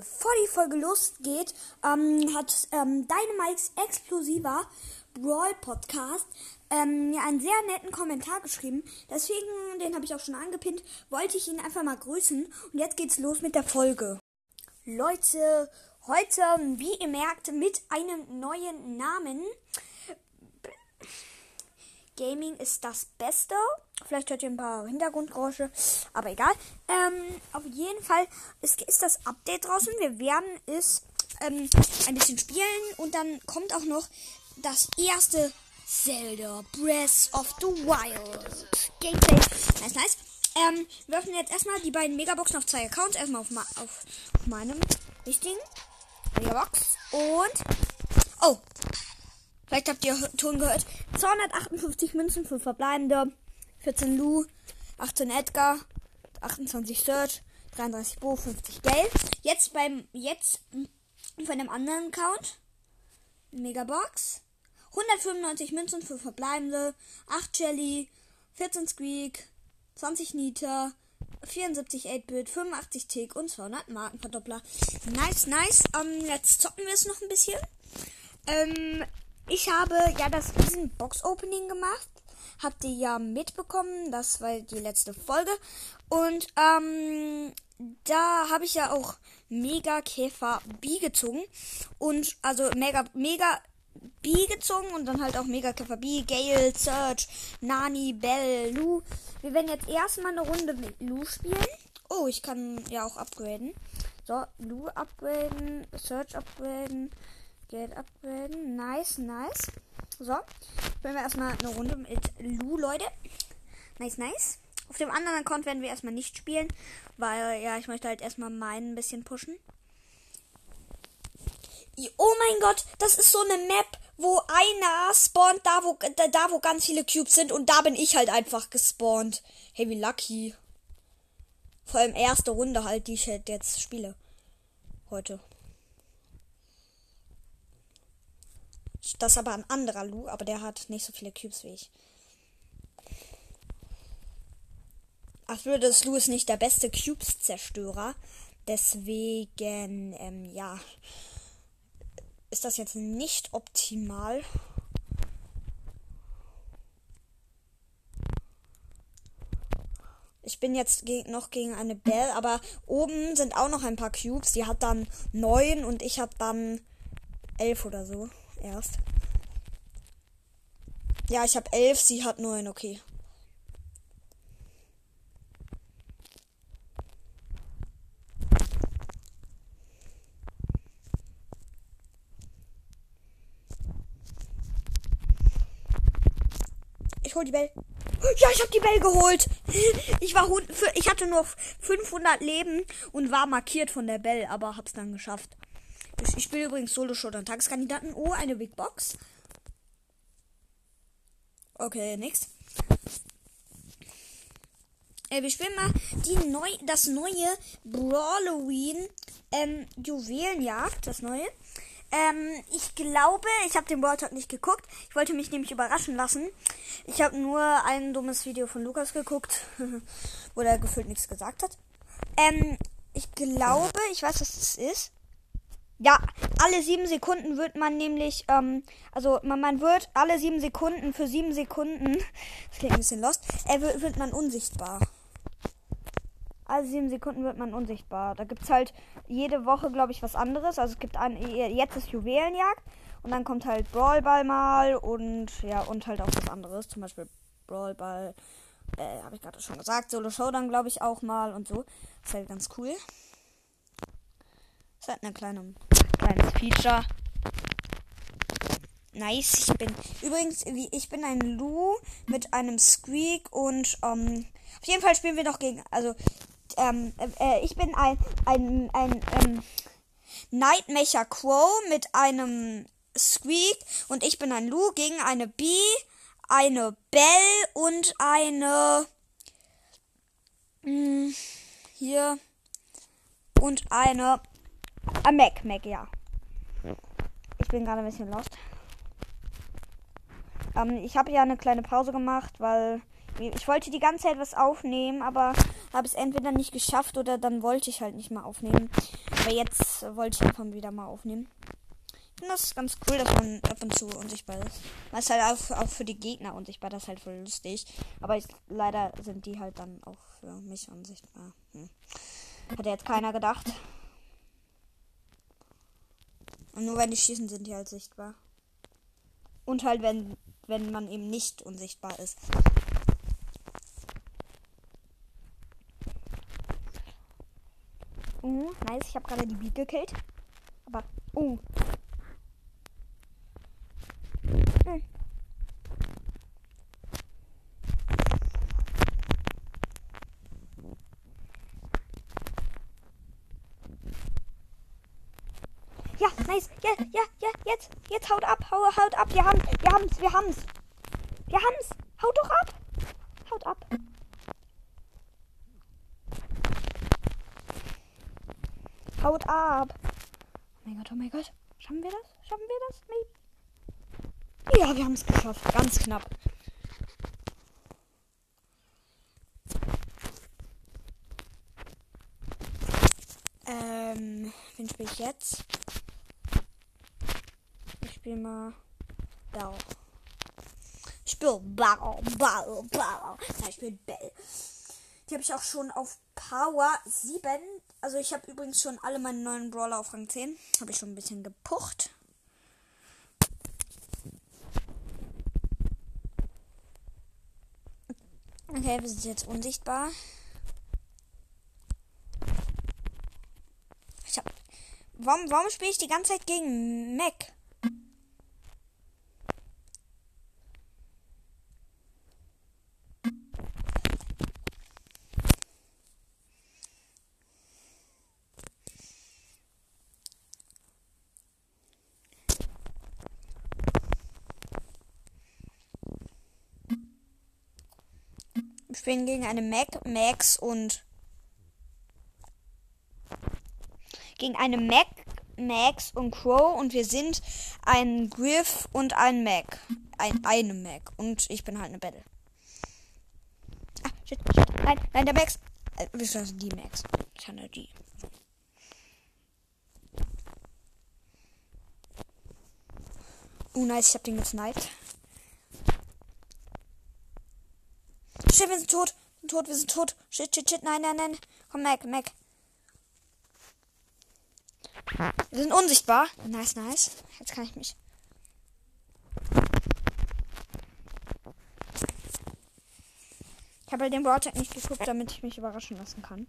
Bevor die Folge losgeht, ähm, hat ähm, Dynamikes exklusiver Brawl Podcast ähm, mir einen sehr netten Kommentar geschrieben. Deswegen, den habe ich auch schon angepinnt, wollte ich ihn einfach mal grüßen. Und jetzt geht's los mit der Folge. Leute, heute, wie ihr merkt, mit einem neuen Namen. Gaming ist das Beste. Vielleicht hört ihr ein paar Hintergrundgeräusche, aber egal. Ähm, auf jeden Fall ist, ist das Update draußen. Wir werden es ähm, ein bisschen spielen und dann kommt auch noch das erste Zelda Breath of the Wild Gameplay. Nice, nice. Ähm, wir öffnen jetzt erstmal die beiden Megaboxen auf zwei Accounts. Erstmal auf, auf, auf meinem richtigen Megabox. Und. Oh, Vielleicht habt ihr Ton gehört. 258 Münzen für verbleibende. 14 Lu, 18 Edgar, 28 Search, 33 Bo, 50 Geld. Jetzt beim, jetzt von einem anderen Account. Megabox. 195 Münzen für verbleibende, 8 Jelly, 14 Squeak, 20 Nita, 74 8-Bit, 85 Tick und 200 Markenverdoppler. Nice, nice. Ähm, jetzt zocken wir es noch ein bisschen. Ähm, ich habe ja das riesen Box-Opening gemacht. Habt ihr ja mitbekommen. Das war die letzte Folge. Und ähm, da habe ich ja auch Mega Käfer B gezogen. Und also Mega, Mega B gezogen und dann halt auch Mega Käfer B, Gale, Search, Nani, Bell, Lu. Wir werden jetzt erstmal eine Runde mit Lu spielen. Oh, ich kann ja auch upgraden. So, Lu upgraden, Search upgraden, Geld upgraden. Nice, nice. So. Spielen wir erstmal eine Runde mit Lu, Leute. Nice, nice. Auf dem anderen Account werden wir erstmal nicht spielen, weil ja, ich möchte halt erstmal meinen ein bisschen pushen. Oh mein Gott, das ist so eine Map, wo einer spawnt, da wo, da, wo ganz viele Cubes sind und da bin ich halt einfach gespawnt. Hey, wie lucky. Vor allem erste Runde halt, die ich halt jetzt spiele. Heute. Das ist aber ein anderer Lu, aber der hat nicht so viele Cubes wie ich. Ach, das Lu ist nicht der beste Cubes-Zerstörer. Deswegen, ähm, ja, ist das jetzt nicht optimal. Ich bin jetzt ge noch gegen eine Bell, aber oben sind auch noch ein paar Cubes. Die hat dann neun und ich habe dann elf oder so erst. Ja, ich habe elf, sie hat neun, okay. Ich hol die Bell. Ja, ich habe die Bell geholt. Ich war ich hatte nur 500 Leben und war markiert von der Bell, aber hab's dann geschafft. Ich, ich spiele übrigens Solo Showdown Tageskandidaten. Oh, eine Big Box. Okay, nix. Äh, wir spielen mal die neu, das neue Brawloween ähm, Juwelenjagd, das neue. Ähm, ich glaube, ich habe den Talk nicht geguckt. Ich wollte mich nämlich überraschen lassen. Ich habe nur ein dummes Video von Lukas geguckt, wo er gefühlt nichts gesagt hat. Ähm, ich glaube, ich weiß, was das ist. Ja, alle sieben Sekunden wird man nämlich, ähm, also man, man wird alle sieben Sekunden für sieben Sekunden, das klingt ein bisschen lost, äh, wird, wird man unsichtbar. Alle sieben Sekunden wird man unsichtbar. Da gibt's halt jede Woche, glaube ich, was anderes. Also es gibt ein, jetzt ist Juwelenjagd und dann kommt halt Brawlball mal und ja, und halt auch was anderes. Zum Beispiel Brawlball, äh, habe ich gerade schon gesagt. Solo Showdown, glaube ich, auch mal und so. ist halt ganz cool. Das hat eine kleine, Feature. Nice, ich bin übrigens, ich bin ein Lu mit einem Squeak und ähm, auf jeden Fall spielen wir noch gegen, also ähm, äh, ich bin ein ein ein ähm, Nightmacher Crow mit einem Squeak und ich bin ein Lu gegen eine Bee, eine Bell und eine mh, hm, hier und eine Ah, Mac, Mac, ja. Ich bin gerade ein bisschen lost. Ähm, ich habe ja eine kleine Pause gemacht, weil ich wollte die ganze Zeit was aufnehmen, aber habe es entweder nicht geschafft oder dann wollte ich halt nicht mehr aufnehmen. Aber jetzt wollte ich einfach wieder mal aufnehmen. Ich finde das ganz cool, dass man ab und zu unsichtbar ist. Das ist halt auch, auch für die Gegner unsichtbar, das ist halt voll lustig. Aber ich, leider sind die halt dann auch für mich unsichtbar. Hm. Hat jetzt keiner gedacht. Und nur wenn die schießen, sind die halt sichtbar. Und halt, wenn, wenn man eben nicht unsichtbar ist. Uh, nice. Ich habe gerade die Beat gekillt. Aber, uh. Hm. Ja, nice. Ja, ja, ja, jetzt. Jetzt haut ab. Hau, haut ab. Wir haben, wir haben's, wir haben's. Wir haben's. Haut doch ab. Haut ab. Haut ab. Oh mein Gott, oh mein Gott. Schaffen wir das? Schaffen wir das? Maybe. Ja, wir haben es geschafft. Ganz knapp. Ähm, wen spiele ich jetzt? Ich spiele mal Bell. Ich spiele Bell, Bell, Bell. Nein, ich spiele Bell. Die habe ich auch schon auf Power 7. Also ich habe übrigens schon alle meine neuen Brawler auf Rang 10. Habe ich schon ein bisschen gepucht. Okay, wir sind jetzt unsichtbar. Ich hab. Warum, warum spiele ich die ganze Zeit gegen Mac? Spielen gegen eine Mac, Max und gegen eine Mac, Max und Crow und wir sind ein Griff und ein Mac. Ein, eine Mac. Und ich bin halt eine Battle. Ah, shit, shit. Nein, nein, der Max. Äh, beziehungsweise die Max. Ich habe die. Oh, nice, ich hab den gesniped. Shit, wir sind tot. Wir sind tot, wir sind tot. Shit, shit, shit. Nein, nein, nein. Komm, Mac, Mac. Wir sind unsichtbar. Nice, nice. Jetzt kann ich mich. Ich habe halt den Broadtag nicht geguckt, damit ich mich überraschen lassen kann.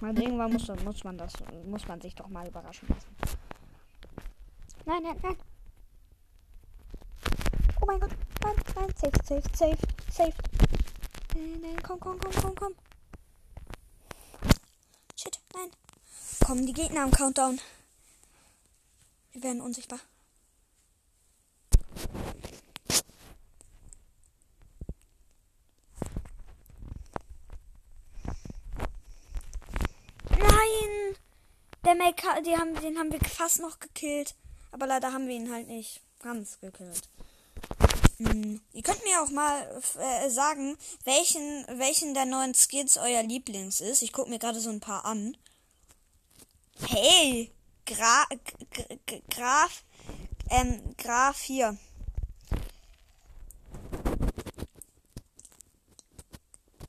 Weil irgendwann muss, muss man das, muss man sich doch mal überraschen lassen. Nein, nein, nein. Oh mein Gott. Nein, nein. Safe, safe, safe, safe. Nein, nein, komm, komm, komm, komm, komm. Shit, nein. Kommen die Gegner am Countdown. Wir werden unsichtbar. Nein! Der Make, die haben, den haben wir fast noch gekillt. Aber leider haben wir ihn halt nicht ganz gekillt. Hm. Ihr könnt mir auch mal äh, sagen, welchen, welchen der neuen Skins euer Lieblings ist. Ich gucke mir gerade so ein paar an. Hey! Gra Graf. Ähm, Graf hier.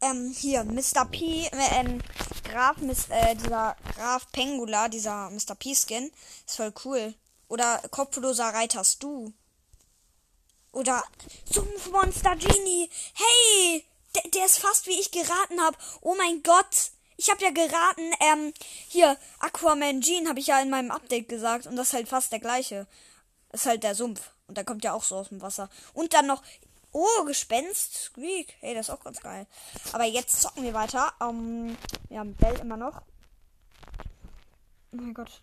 Ähm, hier, Mr. P, äh, ähm, Graf, Miss, äh, dieser Graf Pengula, dieser Mr. P-Skin, ist voll cool. Oder kopfloser Reiter du. Oder Sumpfmonster Genie. Hey, der, der ist fast wie ich geraten habe. Oh mein Gott. Ich habe ja geraten, ähm, hier, Aquaman Gene habe ich ja in meinem Update gesagt. Und das ist halt fast der gleiche. ist halt der Sumpf. Und der kommt ja auch so aus dem Wasser. Und dann noch, oh, Gespenst, Squeak. Hey, das ist auch ganz geil. Aber jetzt zocken wir weiter. Ähm, wir haben Bell immer noch. Oh mein Gott.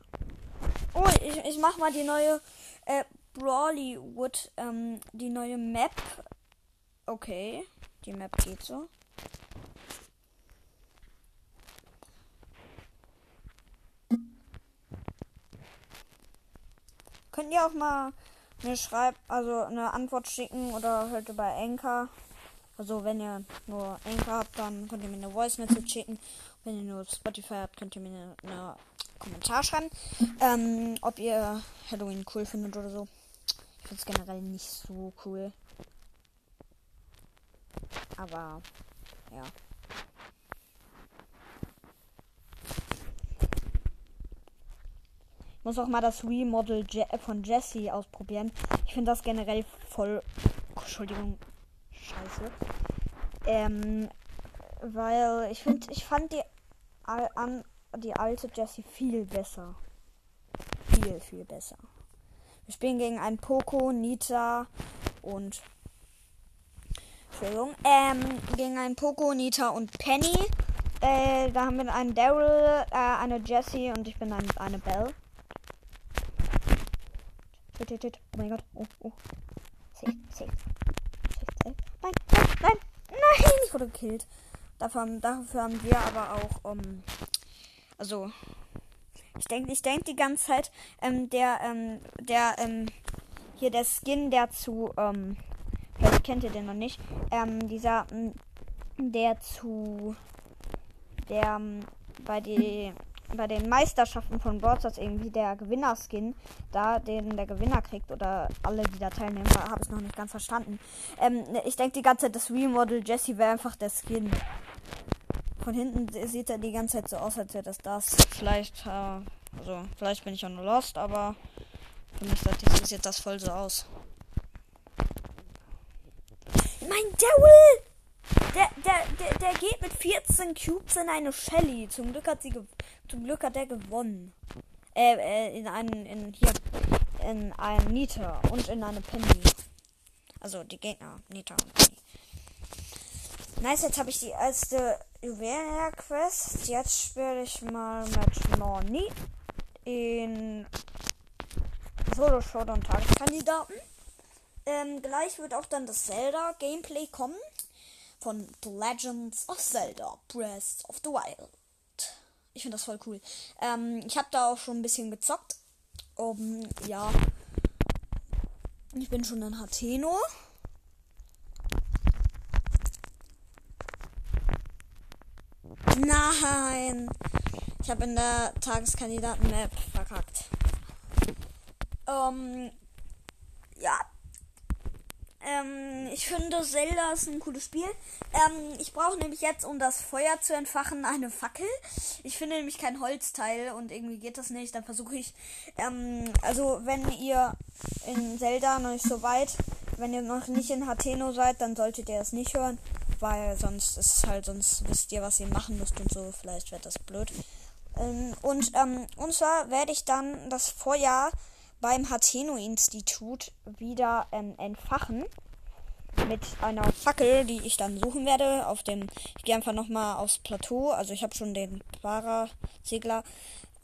Oh, ich, ich mach mal die neue äh, Brawlywood, ähm, die neue Map. Okay, die Map geht so. Könnt ihr auch mal eine Schreib, also eine Antwort schicken oder halt über Anchor. Also wenn ihr nur Anchor habt, dann könnt ihr mir eine Voice Message schicken. Wenn ihr nur Spotify habt, könnt ihr mir eine, eine Kommentar schreiben, ähm, ob ihr Halloween cool findet oder so. Ich finde es generell nicht so cool. Aber ja. Ich muss auch mal das Remodel von Jesse ausprobieren. Ich finde das generell voll. Oh, Entschuldigung. Scheiße. Ähm, weil ich finde, ich fand die die alte Jessie viel besser. Viel, viel besser. Wir spielen gegen einen Poco, Nita und Entschuldigung, ähm, gegen einen Poco, Nita und Penny. Äh, da haben wir einen Daryl, äh, eine Jessie und ich bin dann eine Belle. Oh mein Gott. Oh, oh. Safe, safe. Safe, safe. Nein, nein, nein, ich wurde gekillt. Dafür, dafür haben wir aber auch, um, also, ich denke, ich denke die ganze Zeit, ähm, der, ähm, der, ähm, hier der Skin, der zu, ähm, vielleicht kennt ihr den noch nicht, ähm, dieser, ähm, der zu, der, ähm, bei die, bei den Meisterschaften von Broadstars irgendwie der Gewinnerskin, da den der Gewinner kriegt oder alle, die da teilnehmen, habe ich noch nicht ganz verstanden. Ähm, ich denke die ganze Zeit, das Remodel Jesse wäre einfach der Skin. Von hinten sieht er die ganze Zeit so aus, als wäre das das. Vielleicht, äh, also, vielleicht bin ich auch nur lost, aber für mich sieht das voll so aus. Mein Daryl! Der, der, der, der geht mit 14 Cubes in eine Shelly. Zum Glück hat sie zum Glück hat er gewonnen. Äh, äh, in einen, in hier, in einen Nita und in eine Penny. Also die Gegner, Nita und Penny. Nice, jetzt habe ich die erste Juwelenquest. Jetzt spiele ich mal mit Noni in Solo Showdown Tageskandidaten. Ähm, gleich wird auch dann das Zelda Gameplay kommen von The Legends of Zelda Breath of the Wild. Ich finde das voll cool. Ähm, ich habe da auch schon ein bisschen gezockt. Um, ja. Ich bin schon in Hateno. Nein! Ich habe in der Tageskandidaten-Map verkackt. Ähm, ja. Ähm, ich finde Zelda ist ein cooles Spiel. Ähm, ich brauche nämlich jetzt, um das Feuer zu entfachen, eine Fackel. Ich finde nämlich kein Holzteil und irgendwie geht das nicht. Dann versuche ich, ähm, also wenn ihr in Zelda noch nicht so weit, wenn ihr noch nicht in Hateno seid, dann solltet ihr es nicht hören weil sonst ist es halt, sonst wisst ihr, was ihr machen müsst und so. Vielleicht wird das blöd. Ähm, und, ähm, und zwar werde ich dann das Feuer beim Hateno-Institut wieder ähm, entfachen. Mit einer Fackel, die ich dann suchen werde. Auf dem. Ich gehe einfach nochmal aufs Plateau. Also ich habe schon den Parasegler.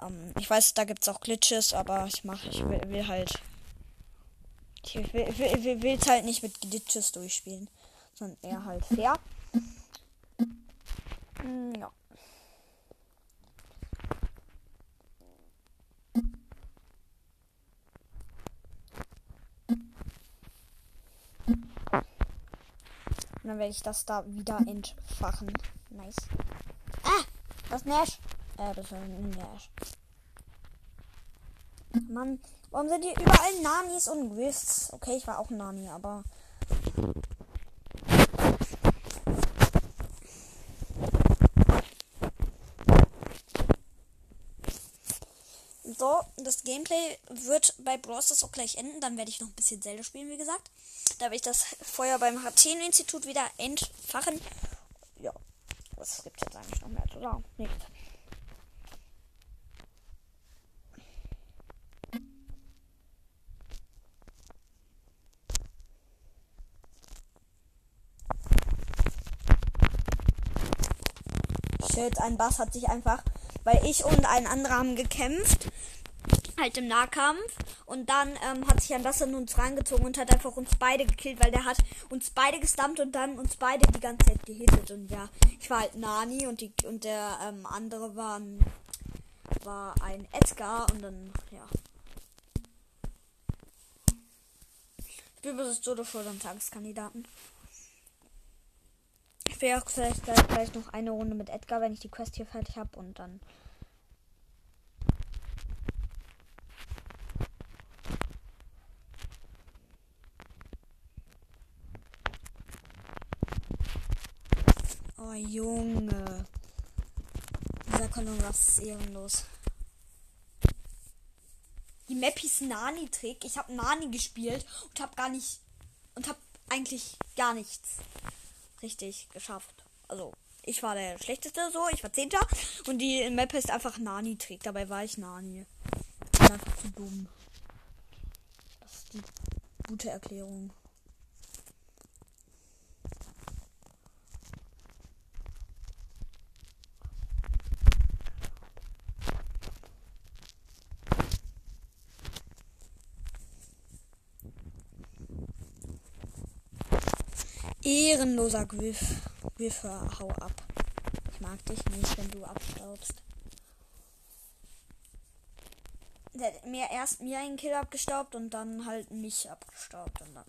Ähm, ich weiß, da gibt es auch Glitches, aber ich mache, ich will, will halt. Ich will, will, will, es halt nicht mit Glitches durchspielen sondern eher halt fair. Mm, ja. Und dann werde ich das da wieder entfachen. Nice. Ah! Das Nash. Äh, das ist ein Nash. Mann, warum sind hier überall Nanis und Gwists? Okay, ich war auch Nani, aber So, das Gameplay wird bei Brawl Stars auch gleich enden. Dann werde ich noch ein bisschen Zelda spielen, wie gesagt. Da werde ich das Feuer beim HTN-Institut wieder entfachen. Ja, was gibt jetzt eigentlich noch mehr zu sagen? Nichts. Shit, ein Bass hat sich einfach, weil ich und ein anderer haben gekämpft halt im Nahkampf. Und dann ähm, hat sich ein Wasser in uns reingezogen und hat einfach uns beide gekillt, weil der hat uns beide gestammt und dann uns beide die ganze Zeit gehittet. Und ja, ich war halt Nani und die und der ähm, andere war, war ein Edgar und dann, ja. Spiel versus Jodo vor dem Tageskandidaten. Ich will auch vielleicht gleich, noch eine Runde mit Edgar, wenn ich die Quest hier fertig habe und dann. Oh Junge. Dieser Kondom ist ehrenlos. Die Map hieß Nani-Trick. Ich habe Nani gespielt und habe gar nicht. Und habe eigentlich gar nichts richtig geschafft. Also, ich war der Schlechteste so. Ich war Zehnter. Und die Map ist einfach Nani-Trick. Dabei war ich Nani. Ich bin einfach zu dumm. Das ist die gute Erklärung. Ehrenloser Griff. Griff, hau ab. Ich mag dich nicht, wenn du abstaubst. Der hat mir erst mir einen Kill abgestaubt und dann halt mich abgestaubt und dann.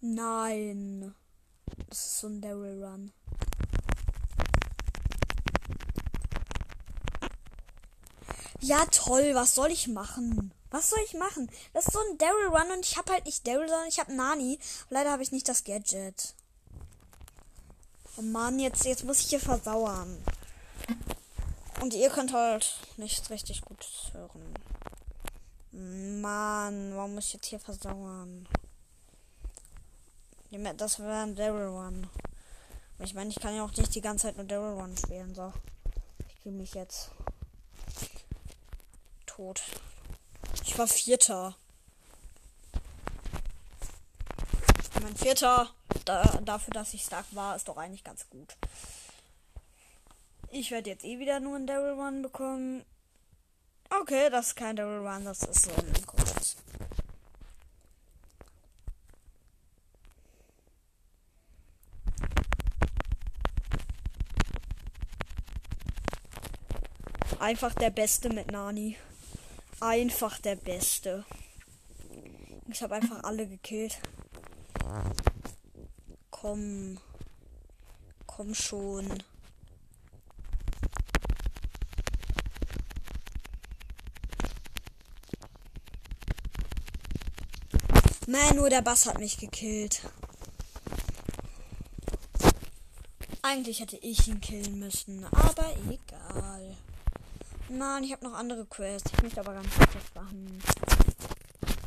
Nein. Daryl Run. Ja, toll. Was soll ich machen? Was soll ich machen? Das ist so ein Daryl Run und ich habe halt nicht Daryl, sondern ich habe Nani. Leider habe ich nicht das Gadget. Oh Mann, jetzt, jetzt muss ich hier versauern. Und ihr könnt halt nicht richtig gut hören. Mann, warum muss ich jetzt hier versauern? Das wäre ein Daryl One. Ich meine, ich kann ja auch nicht die ganze Zeit nur Daryl One spielen. So. Ich fühle mich jetzt tot. Ich war Vierter. Mein Vierter, da, dafür, dass ich stark war, ist doch eigentlich ganz gut. Ich werde jetzt eh wieder nur ein Daryl One bekommen. Okay, das ist kein Daryl One, das ist so ein Einfach der Beste mit Nani. Einfach der Beste. Ich habe einfach alle gekillt. Komm. Komm schon. Man, nur der Bass hat mich gekillt. Eigentlich hätte ich ihn killen müssen, aber egal. Mann, ich habe noch andere Quests. Ich möchte aber ganz kurz machen.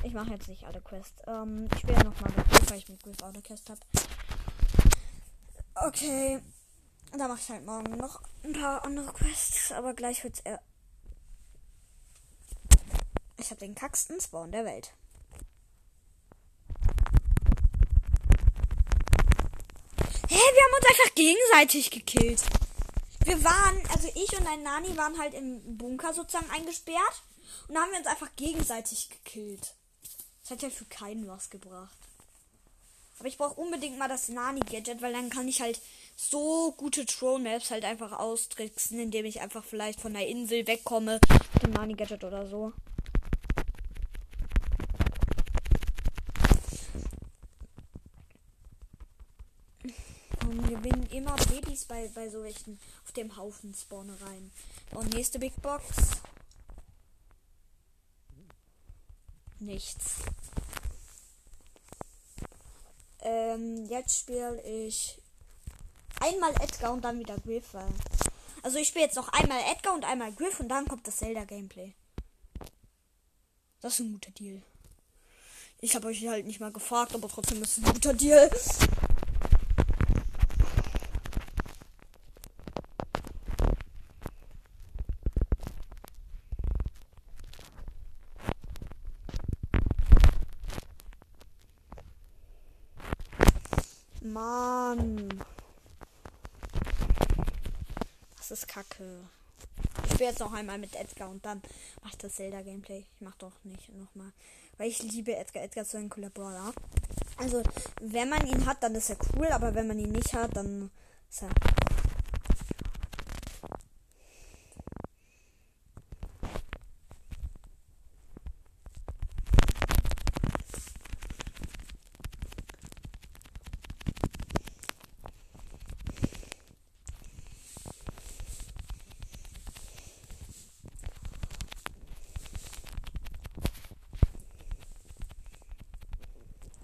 Ich mache jetzt nicht alle Quests. Ähm, ich spiele nochmal mit Griff, weil ich mit Griff auch eine Quest habe. Okay. Da mache ich halt morgen noch ein paar andere Quests, aber gleich wird's eher. Ich habe den kacksten Spawn der Welt. Hä, wir haben uns einfach gegenseitig gekillt. Wir waren, also ich und ein Nani waren halt im Bunker sozusagen eingesperrt. Und da haben wir uns einfach gegenseitig gekillt. Das hat ja für keinen was gebracht. Aber ich brauche unbedingt mal das Nani-Gadget, weil dann kann ich halt so gute Troll-Maps halt einfach austricksen, indem ich einfach vielleicht von der Insel wegkomme mit dem Nani-Gadget oder so. Und gewinnen immer Babys bei, bei so welchen auf dem Haufen Spawnereien. Und nächste Big Box. Nichts. Ähm, jetzt spiele ich einmal Edgar und dann wieder Griff. Also ich spiele jetzt noch einmal Edgar und einmal Griff und dann kommt das Zelda-Gameplay. Das ist ein guter Deal. Ich habe euch halt nicht mal gefragt, aber trotzdem ist es ein guter Deal. Mann. Das ist kacke. Ich spiele jetzt noch einmal mit Edgar und dann mache ich das Zelda-Gameplay. Ich mache doch nicht nochmal. Weil ich liebe Edgar. Edgar ist so ein cooler Brawler. Also, wenn man ihn hat, dann ist er cool, aber wenn man ihn nicht hat, dann ist er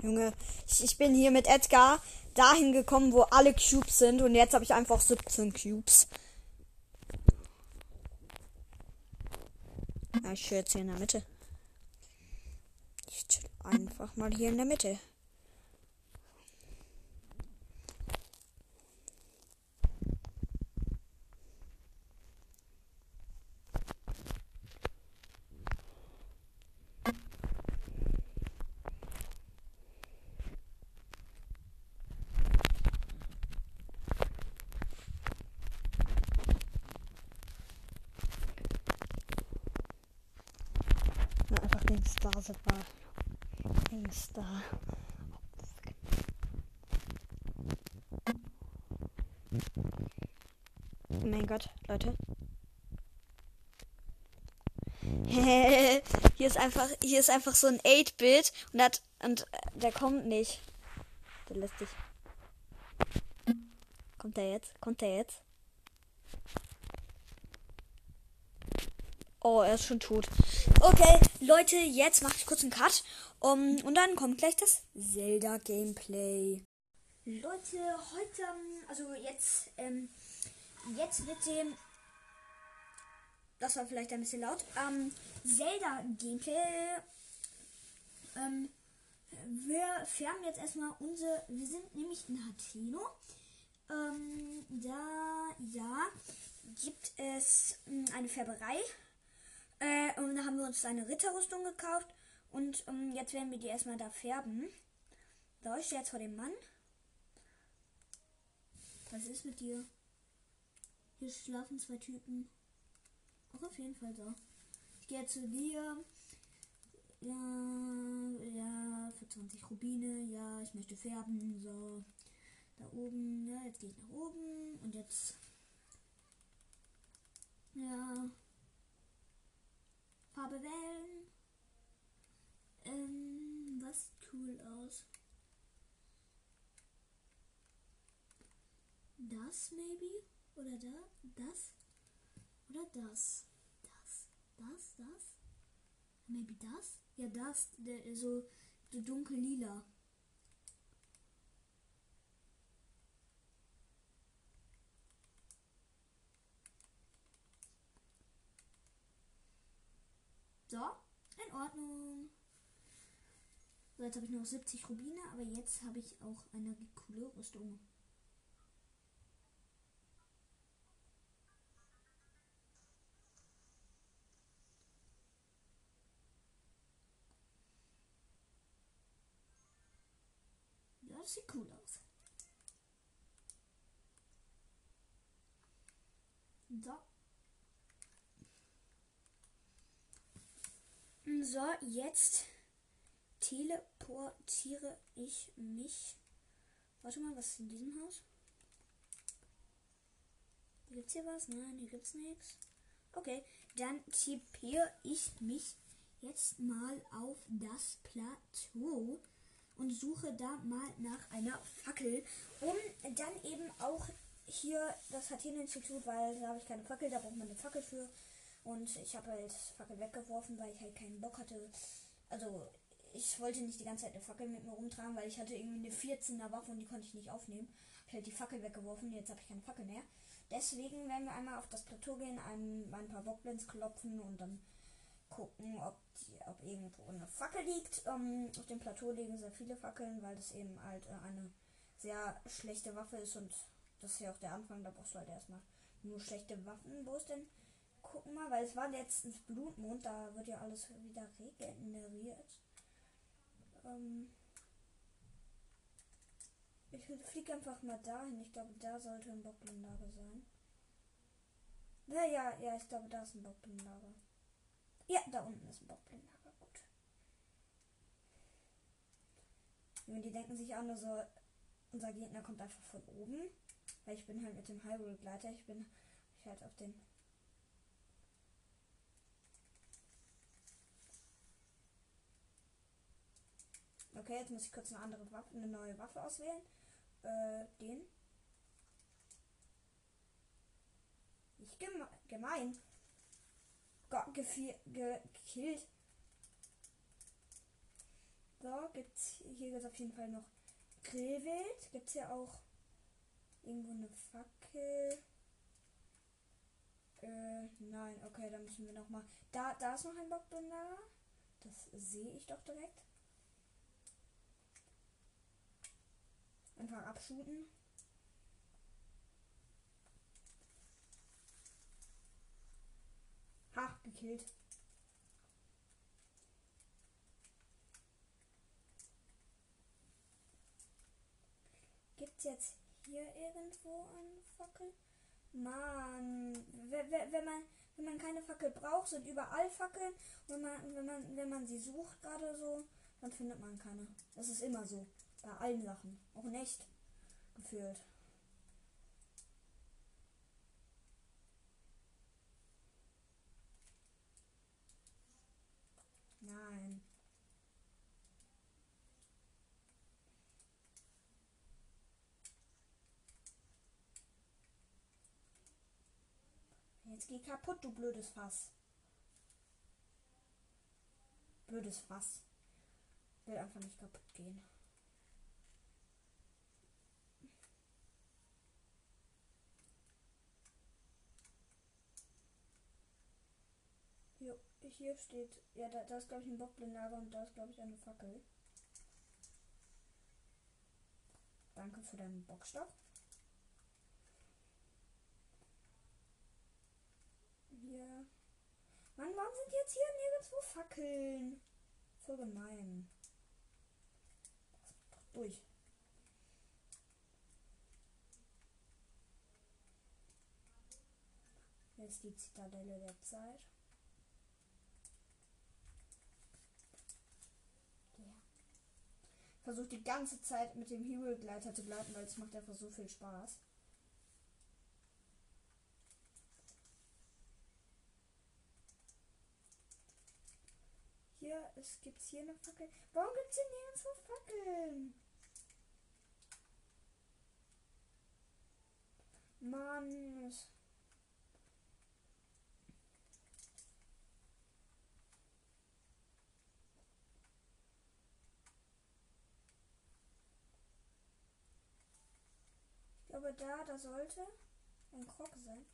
Junge, ich, bin hier mit Edgar dahin gekommen, wo alle Cubes sind und jetzt habe ich einfach 17 Cubes. Ja, ich chill jetzt hier in der Mitte. Ich chill einfach mal hier in der Mitte. war Insta. Oh mein Gott, Leute. hier ist einfach, hier ist einfach so ein 8-Bit und hat, und äh, der kommt nicht. Der lässt sich. Kommt der jetzt? Kommt der jetzt? Oh, er ist schon tot. Okay, Leute, jetzt mache ich kurz einen Cut. Um, und dann kommt gleich das Zelda-Gameplay. Leute, heute, ähm, also jetzt, ähm, jetzt mit dem. Das war vielleicht ein bisschen laut. Ähm, Zelda-Gameplay. Ähm, wir färben jetzt erstmal unsere. Wir sind nämlich in Hateno. Ähm, da, ja, gibt es ähm, eine Färberei. Äh, und dann haben wir uns eine Ritterrüstung gekauft. Und ähm, jetzt werden wir die erstmal da färben. Da stehe jetzt vor dem Mann. Was ist mit dir? Hier schlafen zwei Typen. Auch auf jeden Fall so. Ich gehe zu dir. Ja, ja, für 20 Rubine. Ja, ich möchte färben. So. Da oben. Ja, jetzt gehe ich nach oben. Und jetzt. Ja. Farbe wählen. Ähm, was sieht cool aus? Das maybe? Oder da? Das? Oder das? Das? Das? Das? Maybe das? Ja, das. Der, so, so dunkel lila. So, in Ordnung. So, jetzt habe ich noch 70 Rubine, aber jetzt habe ich auch eine coole Rüstung. Ja, das sieht cool aus. So. So, jetzt teleportiere ich mich. Warte mal, was ist in diesem Haus? Gibt's hier was? Nein, hier gibt's nichts. Okay, dann tippe ich mich jetzt mal auf das Plateau und suche da mal nach einer Fackel, um dann eben auch hier das Hathen-Institut, weil da habe ich keine Fackel, da braucht man eine Fackel für. Und ich habe halt Fackel weggeworfen, weil ich halt keinen Bock hatte. Also, ich wollte nicht die ganze Zeit eine Fackel mit mir rumtragen, weil ich hatte irgendwie eine 14er Waffe und die konnte ich nicht aufnehmen. Ich halt die Fackel weggeworfen, jetzt habe ich keine Fackel mehr. Deswegen werden wir einmal auf das Plateau gehen, ein, ein paar Bockblends klopfen und dann gucken, ob, die, ob irgendwo eine Fackel liegt. Um, auf dem Plateau liegen sehr viele Fackeln, weil das eben halt äh, eine sehr schlechte Waffe ist und das ist ja auch der Anfang, da brauchst du halt erstmal nur schlechte Waffen. Wo ist denn gucken mal, weil es war letztens Blutmond, da wird ja alles wieder regeneriert. Ähm ich fliege einfach mal dahin. Ich glaube, da sollte ein Bockblinlager sein. Ja, ja, ja, ich glaube, da ist ein Bockblinlager. Ja, da unten ist ein Bockblinlager. Gut. Und die denken sich auch nur so, unser Gegner kommt einfach von oben. Weil ich bin halt mit dem Hyrule-Gleiter. Ich bin ich halt auf den Okay, jetzt muss ich kurz eine andere Waffe, eine neue Waffe auswählen. Äh, den. Ich geme gemein. Gott, gekillt. So, gibt's hier gibt auf jeden Fall noch Grillwild. Gibt es hier auch irgendwo eine Fackel? Äh, nein, okay, da müssen wir noch mal. Da, da ist noch ein Bockbinder. Das sehe ich doch direkt. Einfach abschuten. Ha, gekillt. Gibt's jetzt hier irgendwo eine Fackel? Mann, wenn man, wenn man keine Fackel braucht, sind überall Fackeln. wenn man, wenn man, wenn man sie sucht gerade so, dann findet man keine. Das ist immer so. Bei allen Sachen. Auch nicht gefühlt. Nein. Jetzt geh kaputt, du blödes Fass. Blödes Fass. Will einfach nicht kaputt gehen. Hier steht, ja, da, da ist glaube ich ein Bockblinlager und da ist glaube ich eine Fackel. Danke für deinen Bockstock. Hier. Mann, warum sind jetzt hier nirgendwo Fackeln? Voll gemein. Durch. Jetzt die Zitadelle der Zeit. Versuche die ganze Zeit mit dem Hero-Gleiter zu gleiten, weil es macht einfach so viel Spaß. Hier, es gibt hier eine Fackel. Warum gibt es hier nirgendwo Fackeln? Mann. Glaube, da, da sollte ein Krog sein.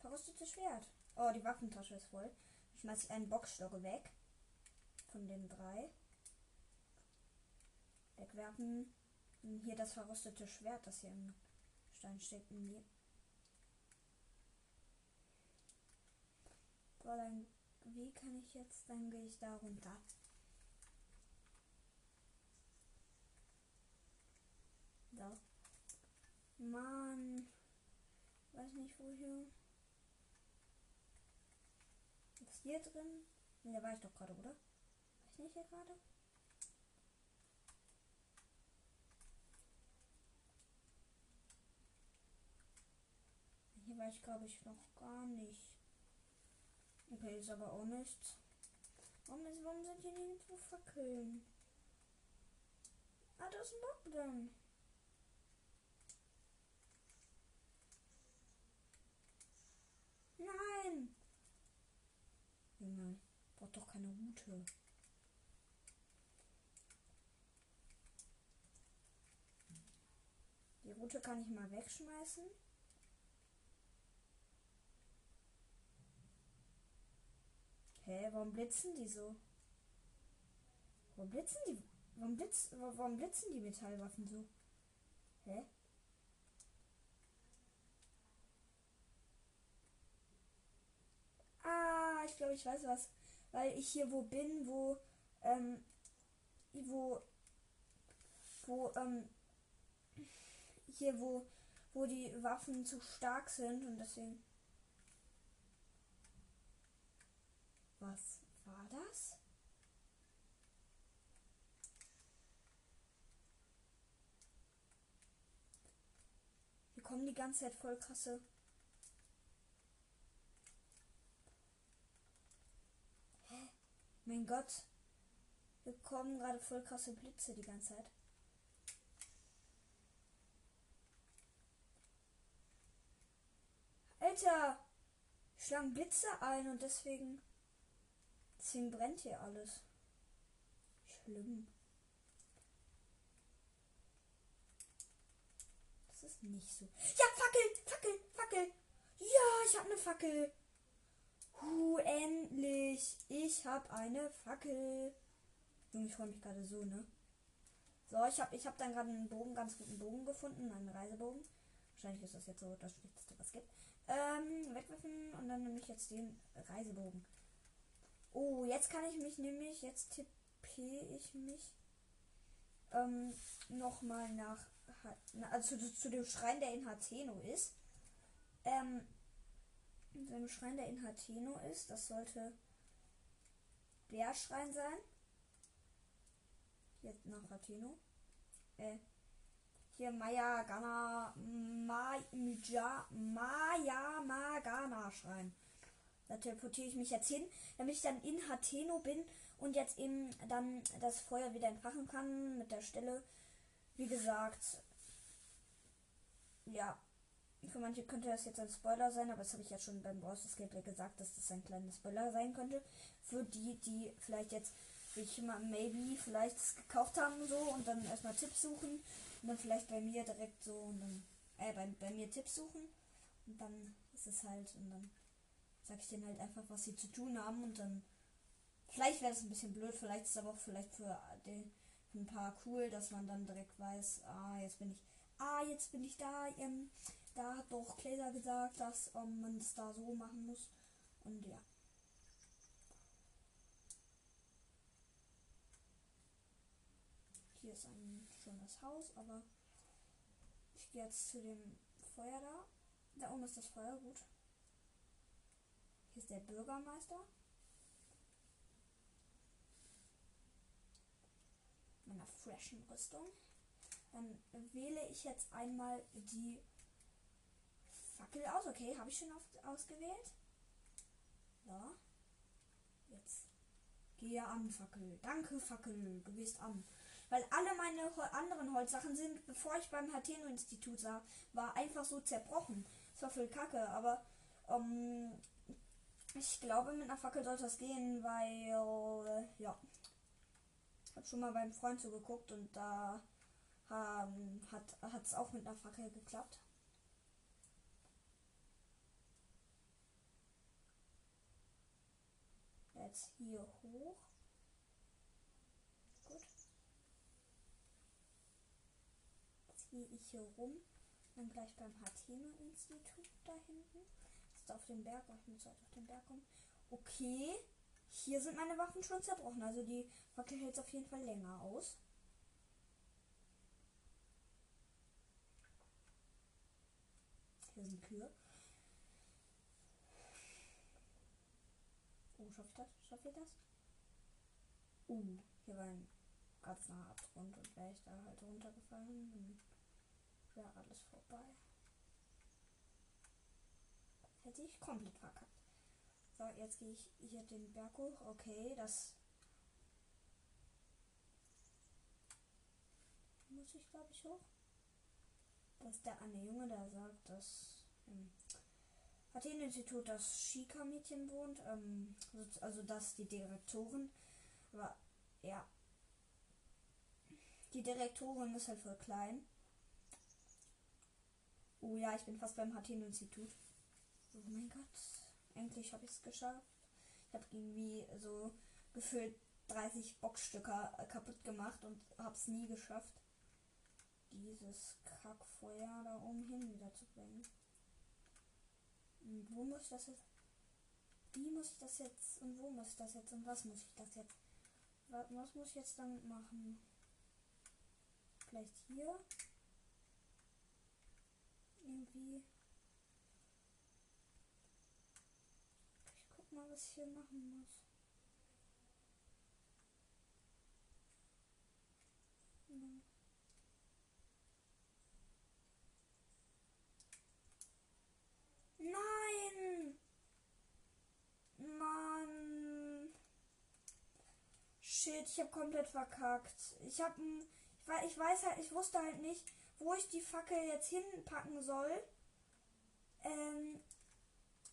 Verrüstetes Schwert. Oh, die Waffentasche ist voll. Ich schmeiße einen Boxstock weg von den drei. Wegwerfen. Und hier das verrostete Schwert, das hier im Stein steckt. In Boah, dann wie kann ich jetzt? Dann gehe ich da runter. So. Mann. Weiß nicht woher. Ist hier drin? Ne, da war ich doch gerade, oder? Bin ich hier gerade? Hier war ich, glaube ich, noch gar nicht. Okay, ist aber auch nichts. Warum, ist, warum sind hier nirgendwo Fackeln? Ah, da ist ein Bock drin. Nein! Junge, braucht doch keine Route. Die Route kann ich mal wegschmeißen. Hä, warum blitzen die so? Warum blitzen die? Warum, blitz, warum blitzen die Metallwaffen so? Hä? Ah, ich glaube, ich weiß was. Weil ich hier wo bin, wo, ähm, wo, wo, ähm, hier, wo, wo die Waffen zu stark sind und deswegen. Was war das? Hier kommen die ganze Zeit voll krasse. Mein Gott. Wir kommen gerade voll krasse Blitze die ganze Zeit. Alter! Schlagen Blitze ein und deswegen. Deswegen brennt hier alles. Schlimm. Das ist nicht so. Ja, Fackel! Fackel! Fackel! Ja, ich hab eine Fackel! Huh, endlich. Ich habe eine Fackel. Junge, ich freue mich gerade so, ne? So, ich habe ich hab dann gerade einen Bogen, ganz guten Bogen gefunden, einen Reisebogen. Wahrscheinlich ist das jetzt so das Schlechteste, was gibt. Ähm, wegwerfen und dann nehme ich jetzt den Reisebogen. Oh, jetzt kann ich mich nämlich, jetzt tippe ich mich ähm, nochmal nach, also zu, zu, dem Schrein, der in Hateno ist. Ähm, dem Schrein, der in Hateno ist, das sollte der Schrein sein. Jetzt nach Hateno. Äh, hier Maya Gana Ma, Mija, Maya Magana Schrein. Da teleportiere ich mich jetzt hin, damit ich dann in Hateno bin und jetzt eben dann das Feuer wieder entfachen kann mit der Stelle. Wie gesagt, ja, für manche könnte das jetzt ein Spoiler sein, aber das habe ich ja schon beim Boss Gameplay gesagt, dass das ein kleiner Spoiler sein könnte. Für die, die vielleicht jetzt sich mal maybe vielleicht gekauft haben so und dann erstmal Tipps suchen und dann vielleicht bei mir direkt so und dann äh, bei, bei mir Tipps suchen und dann ist es halt und dann sag ich denen halt einfach, was sie zu tun haben und dann Vielleicht wäre es ein bisschen blöd, vielleicht ist es aber auch vielleicht für, den, für ein paar cool, dass man dann direkt weiß, ah, jetzt bin ich, ah, jetzt bin ich da, ähm, da hat doch Kläser gesagt, dass ähm, man es da so machen muss. Und ja. Hier ist ein schönes Haus, aber ich gehe jetzt zu dem Feuer da. Da oben ist das Feuer, gut. Hier ist der Bürgermeister. meiner freshen Rüstung. Dann wähle ich jetzt einmal die Fackel aus. Okay, habe ich schon auf, ausgewählt. So. Jetzt gehe an, Fackel. Danke, Fackel. Du gehst an. Weil alle meine anderen Holzsachen sind, bevor ich beim Hateno-Institut sah, war einfach so zerbrochen. Das war voll kacke, aber ähm, ich glaube, mit einer Fackel sollte das gehen, weil, ja, habe schon mal beim Freund zugeguckt und da ähm, hat es auch mit einer Fackel geklappt. Jetzt hier hoch. Gut. Gehe ich hier rum. Dann gleich beim Hateno-Institut da hinten. Ist auf dem Berg. Ich muss halt auf den Berg kommen. Okay. Hier sind meine Waffen schon zerbrochen. Also die Fackel hält auf jeden Fall länger aus. Hier sind Kühe. Oh, schaffe ich das? Schaffe ich das? Uh, hier war ein ganz naher Abgrund und wäre ich da halt runtergefallen, dann wäre alles vorbei. Hätte ich komplett verkackt. So, jetzt gehe ich hier den Berg hoch. Okay, das muss ich glaube ich hoch. Das ist der eine Junge, der sagt, dass im Athen-Institut das Shika-Mädchen wohnt. Ähm, also dass die Direktorin. Aber ja. Die Direktorin ist halt voll klein. Oh ja, ich bin fast beim Athen-Institut. Oh mein Gott. Endlich habe ich es geschafft. Ich habe irgendwie so gefühlt 30 Boxstücke kaputt gemacht und habe es nie geschafft, dieses Kackfeuer da oben hin wieder zu bringen. Wo muss ich das jetzt? Wie muss ich das jetzt? Und wo muss ich das jetzt? Und was muss ich das jetzt? Was, muss ich jetzt damit machen? Vielleicht hier? Irgendwie. mal, was ich hier machen muss. Nein! Mann! Shit, ich habe komplett verkackt. Ich habe ich, ich weiß halt, ich wusste halt nicht, wo ich die Fackel jetzt hinpacken soll. Ähm,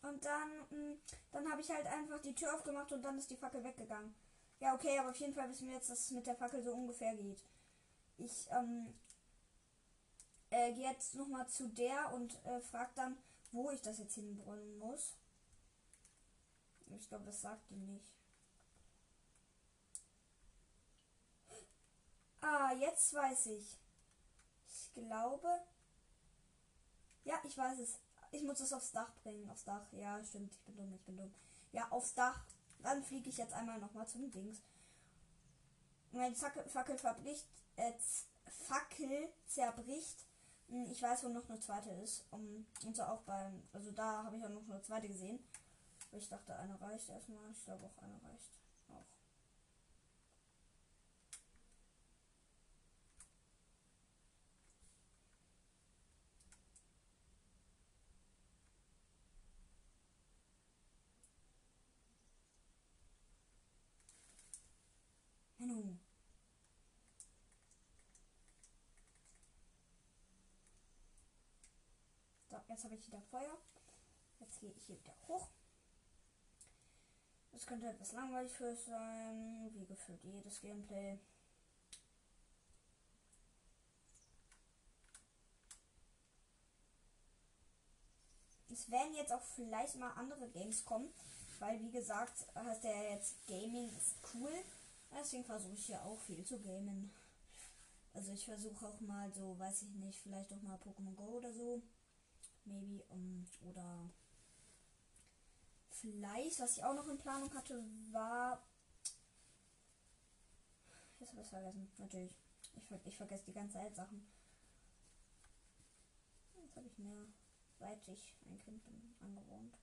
und dann, dann habe ich halt einfach die Tür aufgemacht und dann ist die Fackel weggegangen. Ja, okay, aber auf jeden Fall wissen wir jetzt, dass es mit der Fackel so ungefähr geht. Ich, ähm, äh, gehe jetzt nochmal zu der und äh, frag dann, wo ich das jetzt hinbringen muss. Ich glaube, das sagt die nicht. Ah, jetzt weiß ich. Ich glaube. Ja, ich weiß es. Ich muss es aufs Dach bringen. Aufs Dach. Ja, stimmt. Ich bin dumm. Ich bin dumm. Ja, aufs Dach. Dann fliege ich jetzt einmal nochmal zum Dings. Wenn die Fackel verbricht, äh, Fackel zerbricht. Hm, ich weiß, wo noch eine zweite ist. Um, und so auch beim. Also da habe ich auch noch eine zweite gesehen. Ich dachte, eine reicht erstmal. Ich glaube auch eine reicht. Auch. Hallo. So, jetzt habe ich wieder Feuer. Jetzt gehe ich hier wieder hoch. Das könnte etwas langweilig für euch sein, wie gefühlt jedes Gameplay. Es werden jetzt auch vielleicht mal andere Games kommen, weil wie gesagt, heißt ja jetzt Gaming ist cool. Deswegen versuche ich ja auch viel zu gamen. Also ich versuche auch mal so, weiß ich nicht, vielleicht auch mal Pokémon Go oder so. Maybe. Um, oder vielleicht, was ich auch noch in Planung hatte, war. Jetzt habe ich es vergessen. Natürlich. Ich, ich vergesse die ganze Zeit Sachen. Jetzt habe ich mir, seit ich ein Kind bin, angewohnt.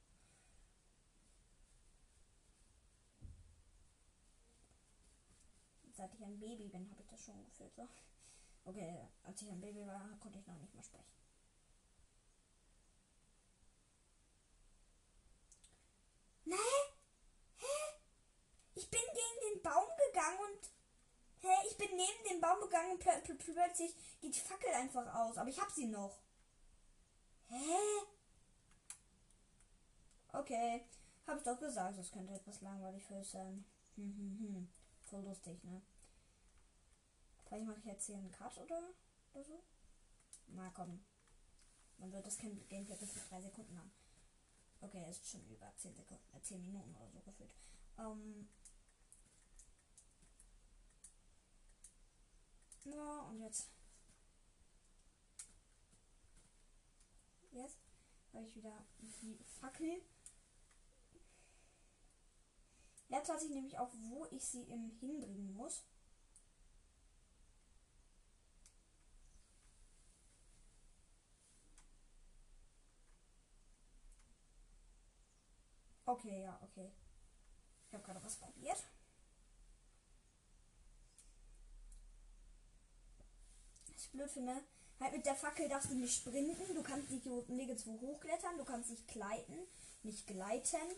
Seit ich ein Baby bin, habe ich das schon gefühlt. So. Okay, als ich ein Baby war, konnte ich noch nicht mehr sprechen. Nee? Hä? Ich bin gegen den Baum gegangen und. Hä? Ich bin neben den Baum gegangen und pl pl plötzlich geht die Fackel einfach aus. Aber ich hab sie noch. Hä? Okay. Hab ich doch gesagt, das könnte etwas langweilig für sein. Hm, hm, hm. Voll lustig, ne? Vielleicht mache ich jetzt hier einen Cut oder, oder so. Na komm. Man wird das Gameplay bis zu drei Sekunden haben. Okay, ist schon über 10 Sekunden, äh, 10 Minuten oder so gefühlt. Ähm ja, und jetzt. Jetzt habe ich wieder die Fackel. Jetzt weiß ich nämlich auch, wo ich sie hinbringen muss. Okay, ja, okay. Ich habe gerade was probiert. Was ich blöd finde, halt mit der Fackel darfst du nicht sprinten, du kannst nicht nirgendwo hochklettern, du kannst nicht gleiten, nicht gleiten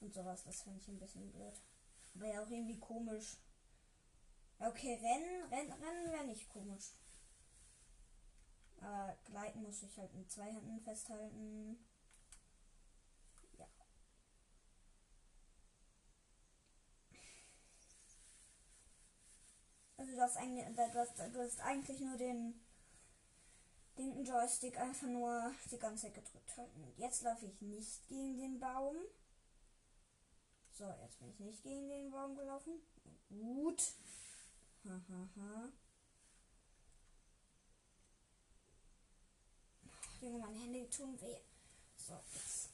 und sowas. Das finde ich ein bisschen blöd. Aber ja auch irgendwie komisch. Okay, rennen, rennen, rennen wäre nicht komisch. Aber gleiten muss ich halt mit zwei Händen festhalten. Also du hast eigentlich, hast, du hast eigentlich nur den linken Joystick einfach nur die ganze Zeit gedrückt halten. Jetzt laufe ich nicht gegen den Baum. So, jetzt bin ich nicht gegen den Baum gelaufen. Gut. Hahaha. Junge, meine Hände tun weh. So, jetzt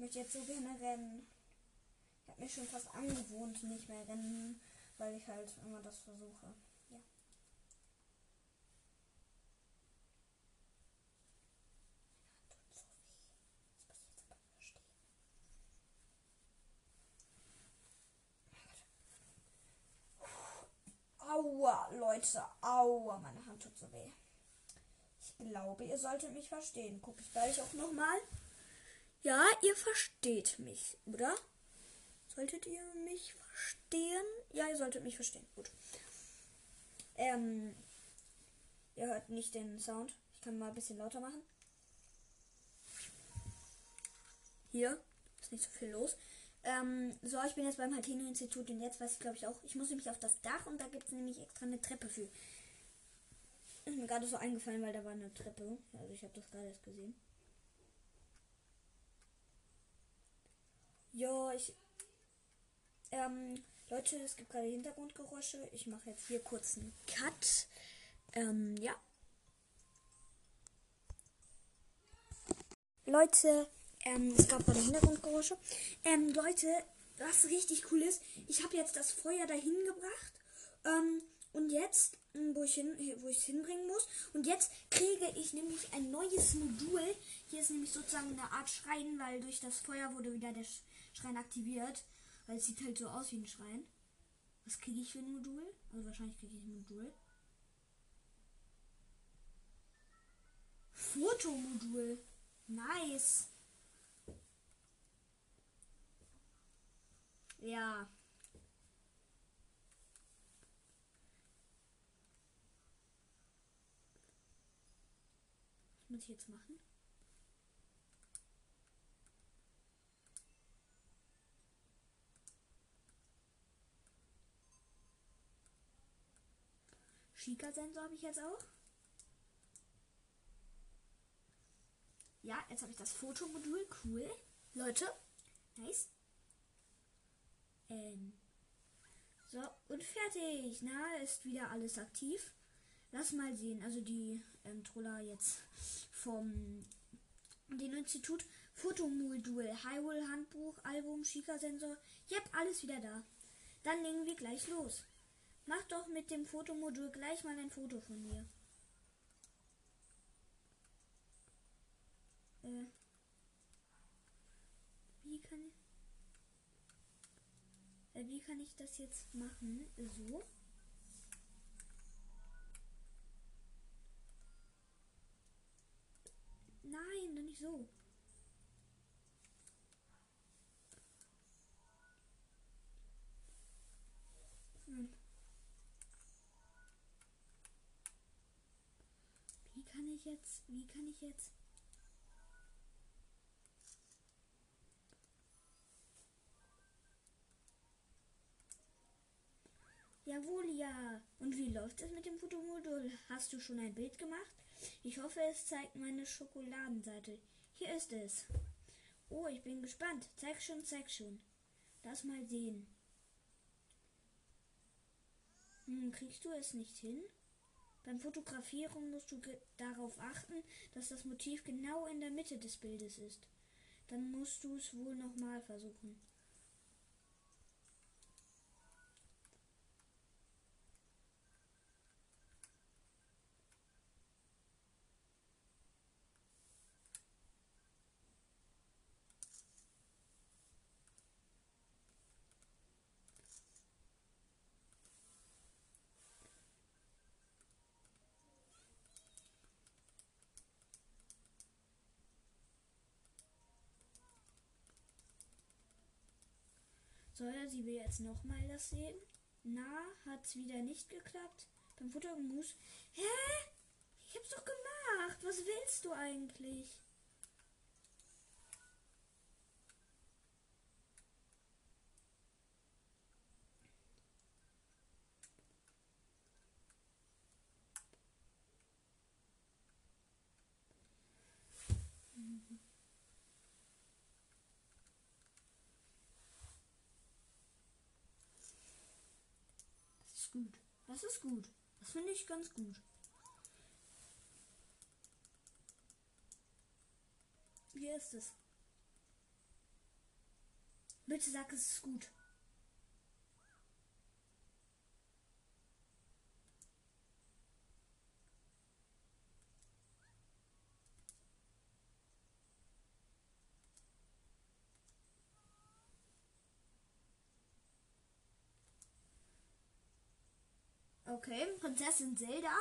möchte jetzt so gerne rennen. Ich habe mich schon fast angewohnt, nicht mehr rennen, weil ich halt immer das versuche. Ja. Aua, Leute, aua, meine Hand tut so weh. Ich glaube, ihr solltet mich verstehen. Gucke ich gleich auch nochmal. Ja, ihr versteht mich, oder? Solltet ihr mich verstehen? Ja, ihr solltet mich verstehen. Gut. Ähm, ihr hört nicht den Sound. Ich kann mal ein bisschen lauter machen. Hier ist nicht so viel los. Ähm, so, ich bin jetzt beim Hateno-Institut und jetzt weiß ich glaube ich auch, ich muss nämlich auf das Dach und da gibt es nämlich extra eine Treppe für. Ist mir gerade so eingefallen, weil da war eine Treppe. Also ich habe das gerade erst gesehen. Jo, ich. Ähm, Leute, es gibt gerade Hintergrundgeräusche. Ich mache jetzt hier kurz einen Cut. Ähm, ja. Leute, ähm, es gab gerade Hintergrundgeräusche. Ähm, Leute, was richtig cool ist, ich habe jetzt das Feuer dahin gebracht. Ähm, und jetzt, hm, wo ich es hinbringen muss. Und jetzt kriege ich nämlich ein neues Modul. Hier ist nämlich sozusagen eine Art Schrein, weil durch das Feuer wurde wieder der Schrein aktiviert. Weil es sieht halt so aus wie ein Schrein. Was kriege ich für ein Modul? Also wahrscheinlich kriege ich ein Modul. Fotomodul. Nice. Ja. Was muss ich jetzt machen? Schika-Sensor habe ich jetzt auch. Ja, jetzt habe ich das Fotomodul. Cool. Leute. Nice. Ähm. So, und fertig. Na, ist wieder alles aktiv. Lass mal sehen. Also die ähm, Troller jetzt vom dem Institut. Fotomodul, Hyrule Handbuch, Album, Schika-Sensor. Yep, alles wieder da. Dann legen wir gleich los. Mach doch mit dem Fotomodul gleich mal ein Foto von mir. Äh, wie kann ich, äh, wie kann ich das jetzt machen? So. Nein, doch nicht so. Hm. Wie kann ich jetzt, wie kann ich jetzt Jawohl, ja. Und wie läuft es mit dem Fotomodul? Hast du schon ein Bild gemacht? Ich hoffe, es zeigt meine Schokoladenseite. Hier ist es. Oh, ich bin gespannt. Zeig schon, zeig schon. Lass mal sehen. Hm, kriegst du es nicht hin? Beim Fotografieren musst du darauf achten, dass das Motiv genau in der Mitte des Bildes ist. Dann musst du es wohl nochmal versuchen. Soll sie will jetzt nochmal das sehen? Na, hat's wieder nicht geklappt? Beim Futtermus. Hä? Ich hab's doch gemacht. Was willst du eigentlich? Gut. Das ist gut. Das finde ich ganz gut. Wie ist es? Bitte sag, es ist gut. Okay, Prinzessin Zelda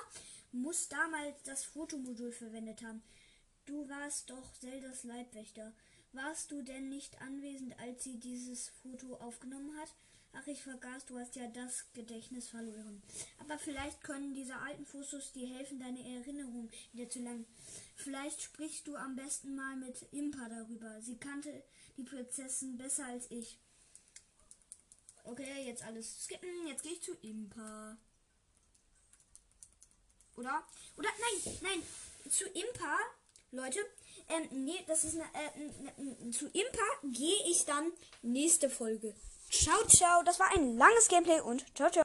muss damals das Fotomodul verwendet haben. Du warst doch Zeldas Leibwächter. Warst du denn nicht anwesend, als sie dieses Foto aufgenommen hat? Ach, ich vergaß, du hast ja das Gedächtnis verloren. Aber vielleicht können diese alten Fotos dir helfen, deine Erinnerung wieder zu langen. Vielleicht sprichst du am besten mal mit Impa darüber. Sie kannte die Prinzessin besser als ich. Okay, jetzt alles skippen. Jetzt gehe ich zu Impa. Oder? Oder nein, nein. Zu Impa, Leute. Ähm, nee, das ist eine, äh, zu Impa gehe ich dann nächste Folge. Ciao, ciao. Das war ein langes Gameplay und ciao, ciao.